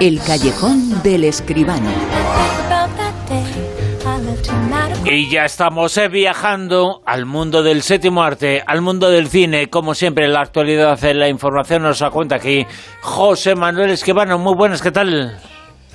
El callejón del escribano. Y ya estamos eh, viajando al mundo del séptimo arte, al mundo del cine, como siempre en la actualidad, en la información nos da cuenta aquí José Manuel Esquivano. Muy buenas, ¿qué tal?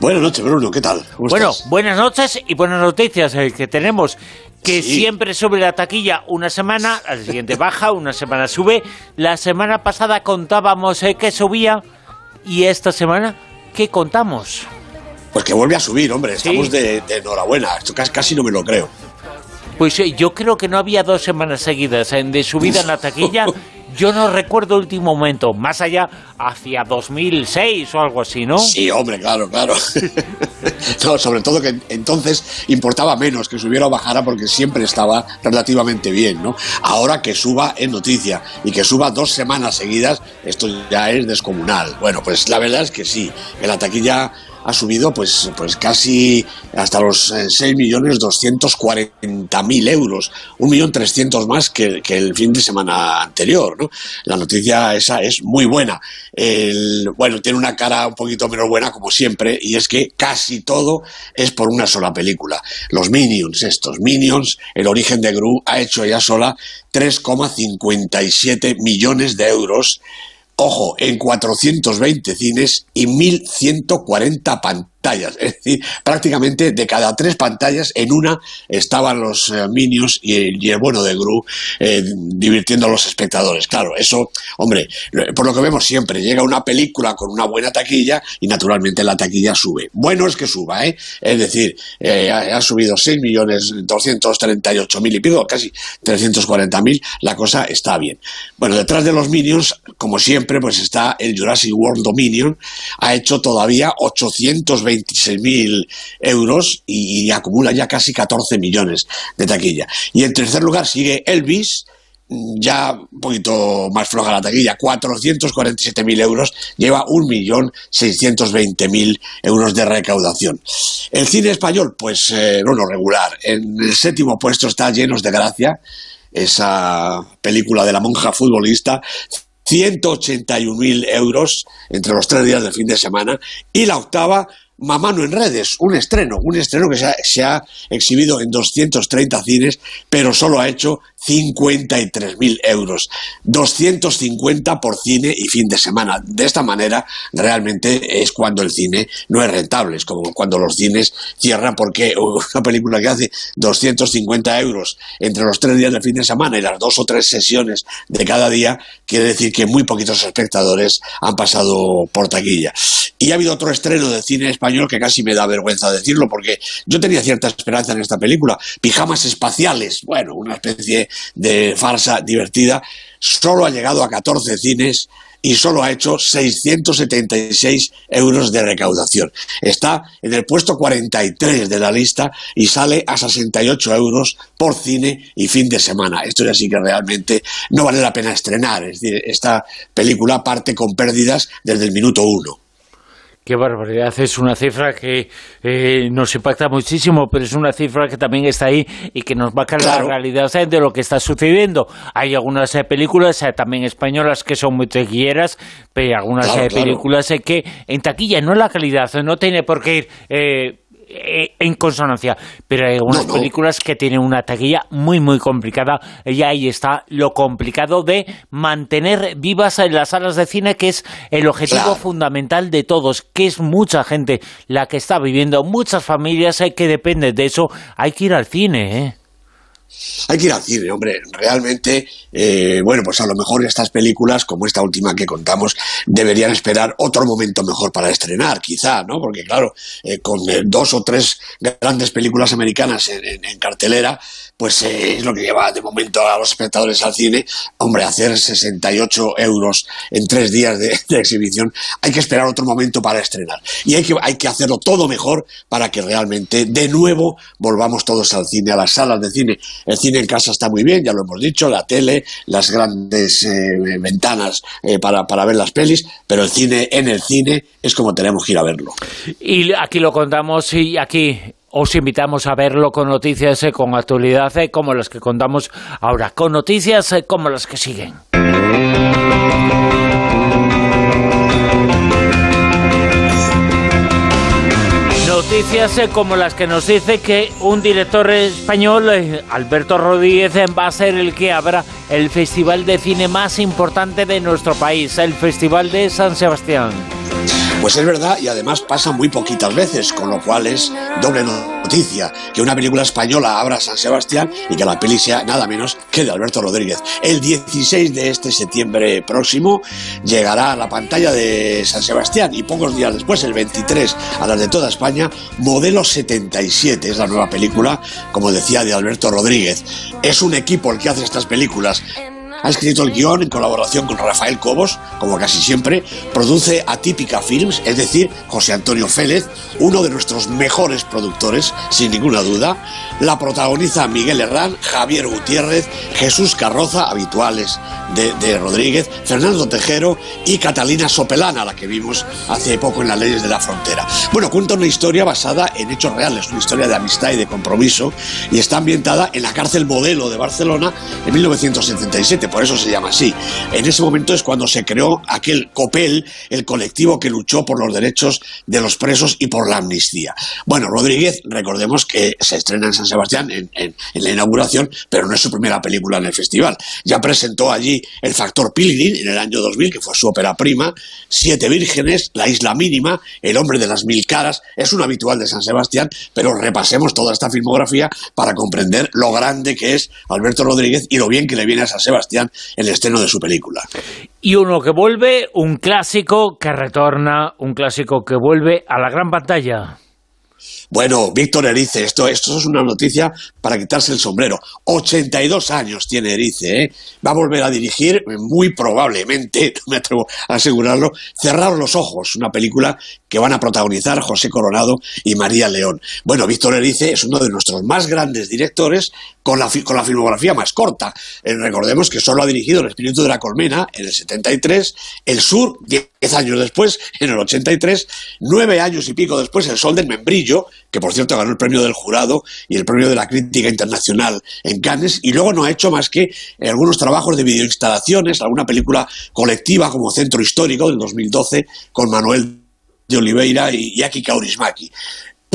Buenas noches, Bruno, ¿qué tal? bueno, buenas noches y buenas noticias eh, que tenemos. Que siempre sube la taquilla una semana, al siguiente baja, una semana sube. La semana pasada contábamos eh, que subía y esta semana, ¿qué contamos? Pues que vuelve a subir, hombre. Estamos de, enhorabuena. Esto casi, no me lo creo. Pues eh, yo creo que no había dos semanas seguidas de subida en la taquilla. Yo no recuerdo el último momento, más allá hacia 2006 o algo así, ¿no? Sí, hombre, claro, claro. no, sobre todo que entonces importaba menos que subiera o bajara porque siempre estaba relativamente bien, ¿no? Ahora que suba en noticia y que suba dos semanas seguidas, esto ya es descomunal. Bueno, pues la verdad es que sí, que la taquilla ha subido pues, pues casi hasta los 6.240.000 eh, euros, 1.300.000 más que, el fin de semana anterior. La noticia esa es muy buena. Bueno, tiene una cara un poquito menos buena como siempre y es que casi todo es por una sola película. Los Minions, estos Minions, el origen de Gru ha hecho ya sola 3,57 millones de euros ojo, en 420 cines y 1.140 pantallas es decir, prácticamente de cada tres pantallas, en una estaban los eh, Minions y el, bueno de Gru eh, divirtiendo a los espectadores. Claro, eso, hombre, por lo que vemos siempre, llega una película con una buena taquilla y naturalmente la taquilla sube. Bueno es que suba, ¿eh? Es decir, eh, ha, subido 6.238.000 y pico, casi 340.000, la cosa está bien. Bueno, detrás de los Minions, como siempre, pues está el Jurassic World Dominion, ha hecho todavía 820 26.000 euros y, acumula ya casi 14 millones de taquilla. Y en tercer lugar sigue Elvis, ya un poquito más floja la taquilla, 447.000 euros, lleva 1.620.000 euros de recaudación. El cine español, pues eh, no, no regular. En el séptimo puesto está Llenos de Gracia, esa película de la monja futbolista, 181.000 euros entre los tres días del fin de semana. Y la octava, Mamano en redes, un estreno, un estreno que se ha, exhibido en 230 cines, pero solo ha hecho 53.000 euros, 250 por cine y fin de semana. De esta manera, realmente es cuando el cine no es rentable, es como cuando los cines cierran porque una película que hace 250 euros entre los tres días del fin de semana y las dos o tres sesiones de cada día, quiere decir que muy poquitos espectadores han pasado por taquilla. Y ha habido otro estreno de cine español que casi me da vergüenza decirlo porque yo tenía cierta esperanza en esta película. Pijamas espaciales, bueno, una especie de farsa divertida, solo ha llegado a 14 cines y solo ha hecho 676 euros de recaudación. Está en el puesto 43 de la lista y sale a 68 euros por cine y fin de semana. Esto ya sí que realmente no vale la pena estrenar. Es decir, esta película parte con pérdidas desde el minuto uno. Qué barbaridad, es una cifra que eh, nos impacta muchísimo, pero es una cifra que también está ahí y que nos va a crear la realidad de lo que está sucediendo. Hay algunas eh, películas eh, también españolas que son muy tequilleras, pero hay algunas películas que en taquilla no la calidad, no tiene por qué ir eh, en consonancia, pero hay algunas películas que tienen una taquilla muy muy complicada y ahí está lo complicado de mantener vivas en las salas de cine que es el objetivo fundamental de todos, que es mucha gente la que está viviendo, muchas familias hay que dependen de eso, hay que ir al cine, ¿eh? Hay que ir al cine, hombre. Realmente, eh, bueno, pues a lo mejor estas películas, como esta última que contamos, deberían esperar otro momento mejor para estrenar, quizá, ¿no? Porque, claro, eh, con eh, dos o tres grandes películas americanas en cartelera, pues es lo que lleva de momento a los espectadores al cine. Hombre, hacer 68 euros en tres días de, exhibición, hay que esperar otro momento para estrenar. Y hay que, hay que hacerlo todo mejor para que realmente de nuevo volvamos todos al cine, a las salas de cine. El cine en casa está muy bien, ya lo hemos dicho, la tele, las grandes eh, ventanas eh, para, para ver las pelis, pero el cine en el cine es como tenemos que ir a verlo. Y aquí lo contamos y aquí os invitamos a verlo con noticias, eh, con actualidad, eh, como las que contamos ahora, con noticias como las que siguen. Noticias eh, como las que nos dice que un director español, eh, Alberto Rodríguez, eh, va a ser el que abra el festival de cine más importante de nuestro país, el Festival de San Sebastián. Pues es verdad y además pasa muy poquitas veces, con lo cual es doble noticia que una película española abra San Sebastián y que la peli sea nada menos que de Alberto Rodríguez. El 16 de este septiembre próximo llegará a la pantalla de San Sebastián y pocos días después, el 23, a las de toda España, Modelo 77 es la nueva película, como decía, de Alberto Rodríguez. Es un equipo el que hace estas películas ha escrito el guion en colaboración con Rafael Cobos, como casi siempre, produce Atípica Films, es decir, José Antonio Félez, uno de nuestros mejores productores, sin ninguna duda. La protagoniza Miguel Herrán, Javier Gutiérrez, Jesús Carroza, habituales de, Rodríguez, Fernando Tejero y Catalina Sopelana, la que vimos hace poco en las leyes de la frontera. Bueno, cuenta una historia basada en hechos reales, una historia de amistad y de compromiso, y está ambientada en la cárcel modelo de Barcelona en 1977 por eso se llama así. En ese momento es cuando se creó aquel COPEL, el colectivo que luchó por los derechos de los presos y por la amnistía. Bueno, Rodríguez, recordemos que se estrena en San Sebastián en, la inauguración, pero no es su primera película en el festival. Ya presentó allí El Factor Pilgrim en el año 2000, que fue su ópera prima, Siete Vírgenes, La Isla Mínima, El Hombre de las Mil Caras, es un habitual de San Sebastián, pero repasemos toda esta filmografía para comprender lo grande que es Alberto Rodríguez y lo bien que le viene a San Sebastián el estreno de su película. Y uno que vuelve, un clásico que retorna, un clásico que vuelve a la gran pantalla. Bueno, Víctor Erice, esto, esto es una noticia para quitarse el sombrero. 82 años tiene Erice, ¿eh? Va a volver a dirigir, muy probablemente, no me atrevo a asegurarlo, Cerrar los Ojos, una película que van a protagonizar José Coronado y María León. Bueno, Víctor Erice es uno de nuestros más grandes directores con la, con la filmografía más corta. Eh, recordemos que solo ha dirigido El espíritu de la colmena en el 73, El Sur, 10 años después, en el 83, nueve años y pico después, El Sol del Membrillo, que por cierto ganó el premio del jurado y el premio de la crítica internacional en Cannes, y luego no ha hecho más que algunos trabajos de videoinstalaciones, alguna película colectiva como Centro Histórico del 2012 con Manuel de Oliveira y Yaki Kaurismaki.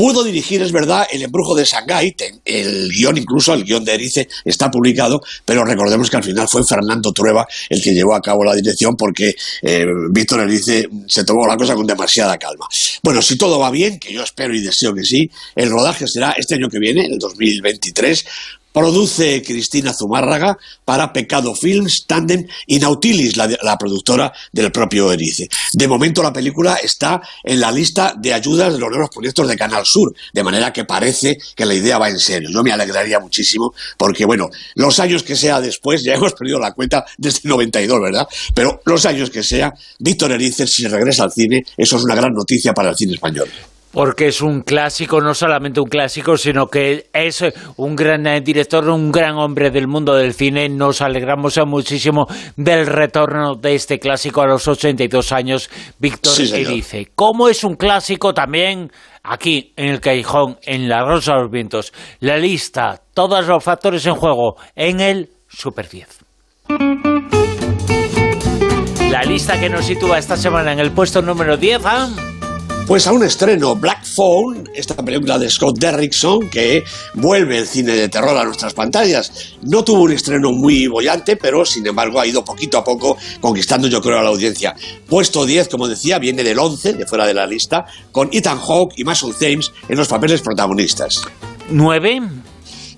Pudo dirigir, es verdad, El embrujo de Shanghái, el guion incluso, el guion de Erice, está publicado, pero recordemos que al final fue Fernando Trueba el que llevó a cabo la dirección porque eh, Víctor Erice se tomó la cosa con demasiada calma. Bueno, si todo va bien, que yo espero y deseo que sí, el rodaje será este año que viene, el 2023, produce Cristina Zumárraga para Pecado Films, Tandem y Nautilis, la, productora del propio Erice. De momento la película está en la lista de ayudas de los nuevos proyectos de Canal Sur, de manera que parece que la idea va en serio. Yo me alegraría muchísimo porque, bueno, los años que sea después, ya hemos perdido la cuenta desde el 92, ¿verdad? Pero los años que sea, Víctor Erice, si regresa al cine, eso es una gran noticia para el cine español porque es un clásico, no solamente un clásico, sino que es un gran director, un gran hombre del mundo del cine. Nos alegramos muchísimo del retorno de este clásico a los 82 años, Víctor Erice. ¿Cómo es un clásico también aquí en el Callejón, en La Rosa de los Vientos? La lista, todos los factores en juego en el Super 10. La lista que nos sitúa esta semana en el puesto número 10 ¿ah? Pues a un estreno, Black Phone, esta película de Scott Derrickson que vuelve el cine de terror a nuestras pantallas. No tuvo un estreno muy bollante, pero sin embargo ha ido poquito a poco conquistando yo creo a la audiencia. Puesto 10, como decía, viene del 11, de fuera de la lista, con Ethan Hawke y Mason Thames en los papeles protagonistas. 9.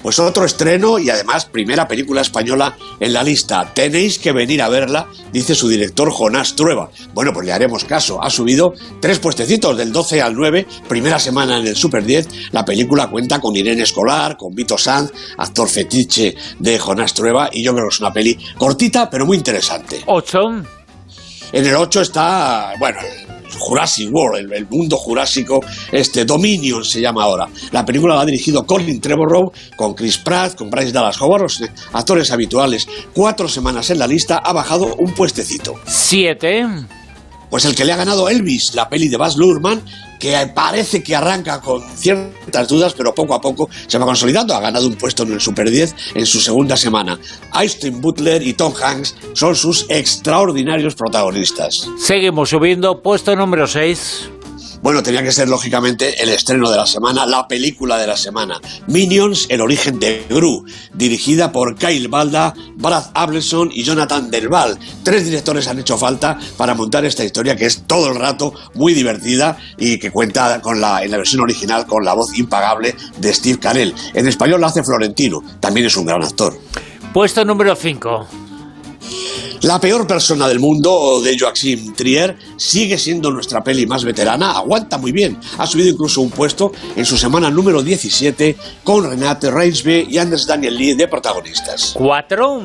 Pues otro estreno y además primera película española en la lista. Tenéis que venir a verla, dice su director Jonás Trueba. Bueno, pues le haremos caso. Ha subido tres puestecitos del 12 al 9, primera semana en el Super 10. La película cuenta con Irene Escolar, con Vito Sanz, actor fetiche de Jonás Trueba, y yo creo que es una peli cortita pero muy interesante. 8. En el 8 está, bueno, Jurassic World, el, mundo jurásico, este Dominion se llama ahora. La película la ha dirigido Colin Trevorrow con Chris Pratt, con Bryce Dallas Howard, los actores habituales. Cuatro semanas en la lista, ha bajado un puestecito. Siete. Pues el que le ha ganado Elvis, la peli de Baz Luhrmann, que parece que arranca con ciertas dudas, pero poco a poco se va consolidando. Ha ganado un puesto en el Super 10 en su segunda semana. Austin Butler y Tom Hanks son sus extraordinarios protagonistas. Seguimos subiendo, puesto número 6. Bueno, tenía que ser lógicamente el estreno de la semana, la película de la semana. Minions, el origen de Gru, dirigida por Kyle Balda, Brad Ableson y Jonathan Delval. Tres directores han hecho falta para montar esta historia que es todo el rato muy divertida y que cuenta con la, en la versión original con la voz impagable de Steve Carell. En español la hace Florentino, también es un gran actor. Puesto número 5. La peor persona del mundo de Joachim Trier sigue siendo nuestra peli más veterana, aguanta muy bien. Ha subido incluso un puesto en su semana número 17 con Renate Reinsve y Anders Daniel Lee de protagonistas. ¿Cuatro?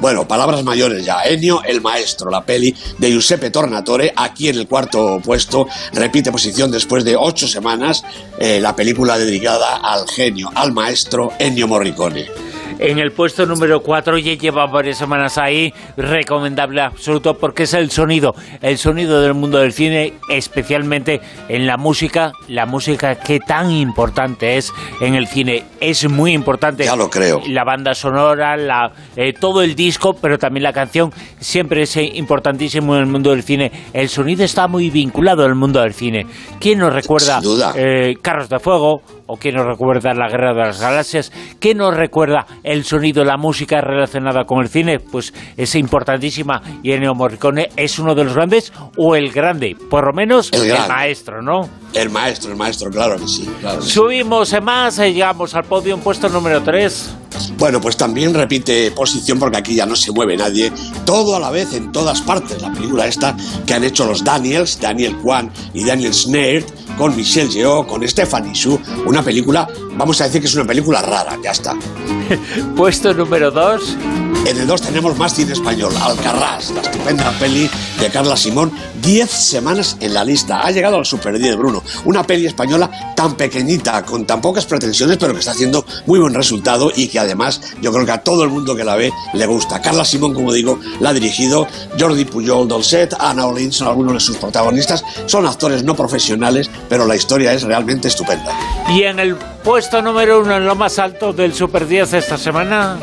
Bueno, palabras mayores ya. Ennio el Maestro, la peli de Giuseppe Tornatore, aquí en el cuarto puesto, repite posición después de ocho semanas, eh, la película dedicada al genio, al maestro Ennio Morricone en el puesto número 4 ya lleva varias semanas ahí, recomendable absoluto porque es el sonido, el sonido del mundo del cine, especialmente en la música, la música que tan importante es en el cine, es muy importante. Ya lo creo. La banda sonora, la, eh, todo el disco, pero también la canción, siempre es importantísimo en el mundo del cine. El sonido está muy vinculado al mundo del cine. ¿Quién nos recuerda? Eh, Carros de Fuego, o qué nos recuerda la Guerra de las Galaxias, qué nos recuerda el sonido, la música relacionada con el cine, pues es importantísima y Ennio Morricone es uno de los grandes o el grande, por lo menos el, maestro, ¿no? El maestro, el maestro, claro que sí. Subimos en más, y llegamos al podio, puesto número 3. Bueno, pues también repite posición porque aquí ya no se mueve nadie. Todo a la vez, en todas partes. La película esta que han hecho los Daniels, Daniel Kwan y Daniel Snared, con Michelle Yeoh, con Stephanie Su. Una película, vamos a decir que es una película rara, ya está. Puesto número 2. En el 2 tenemos más cine español, Alcarrás, la estupenda peli de Carla Simón, 10 semanas en la lista. Ha llegado al Super 10, Bruno. Una peli española tan pequeñita, con tan pocas pretensiones, pero que está haciendo muy buen resultado y que además yo creo que a todo el mundo que la ve le gusta. Carla Simón, como digo, la ha dirigido Jordi Pujol Dolcet, Ana Olin son algunos de sus protagonistas. Son actores no profesionales, pero la historia es realmente estupenda. Y en el puesto número uno, en lo más alto del Super 10 esta semana.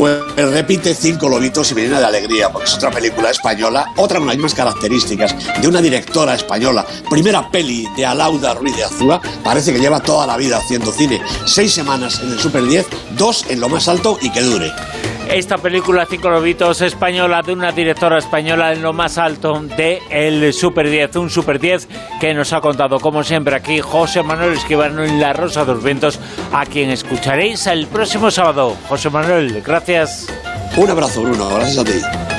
Pues repite Cinco Lobitos y me llena de alegría, porque es otra película española, otra con las mismas características, de una directora española. Primera peli de Alauda Ruiz de Azúa, parece que lleva toda la vida haciendo cine. Seis semanas en el Super 10, dos en lo más alto y que dure esta película Cinco Lobitos española de una directora española en lo más alto de el Super 10, un Super 10 que nos ha contado como siempre aquí José Manuel Esquivano en La Rosa de los Vientos, a quien escucharéis el próximo sábado. José Manuel, gracias. Un abrazo Bruno, gracias a ti.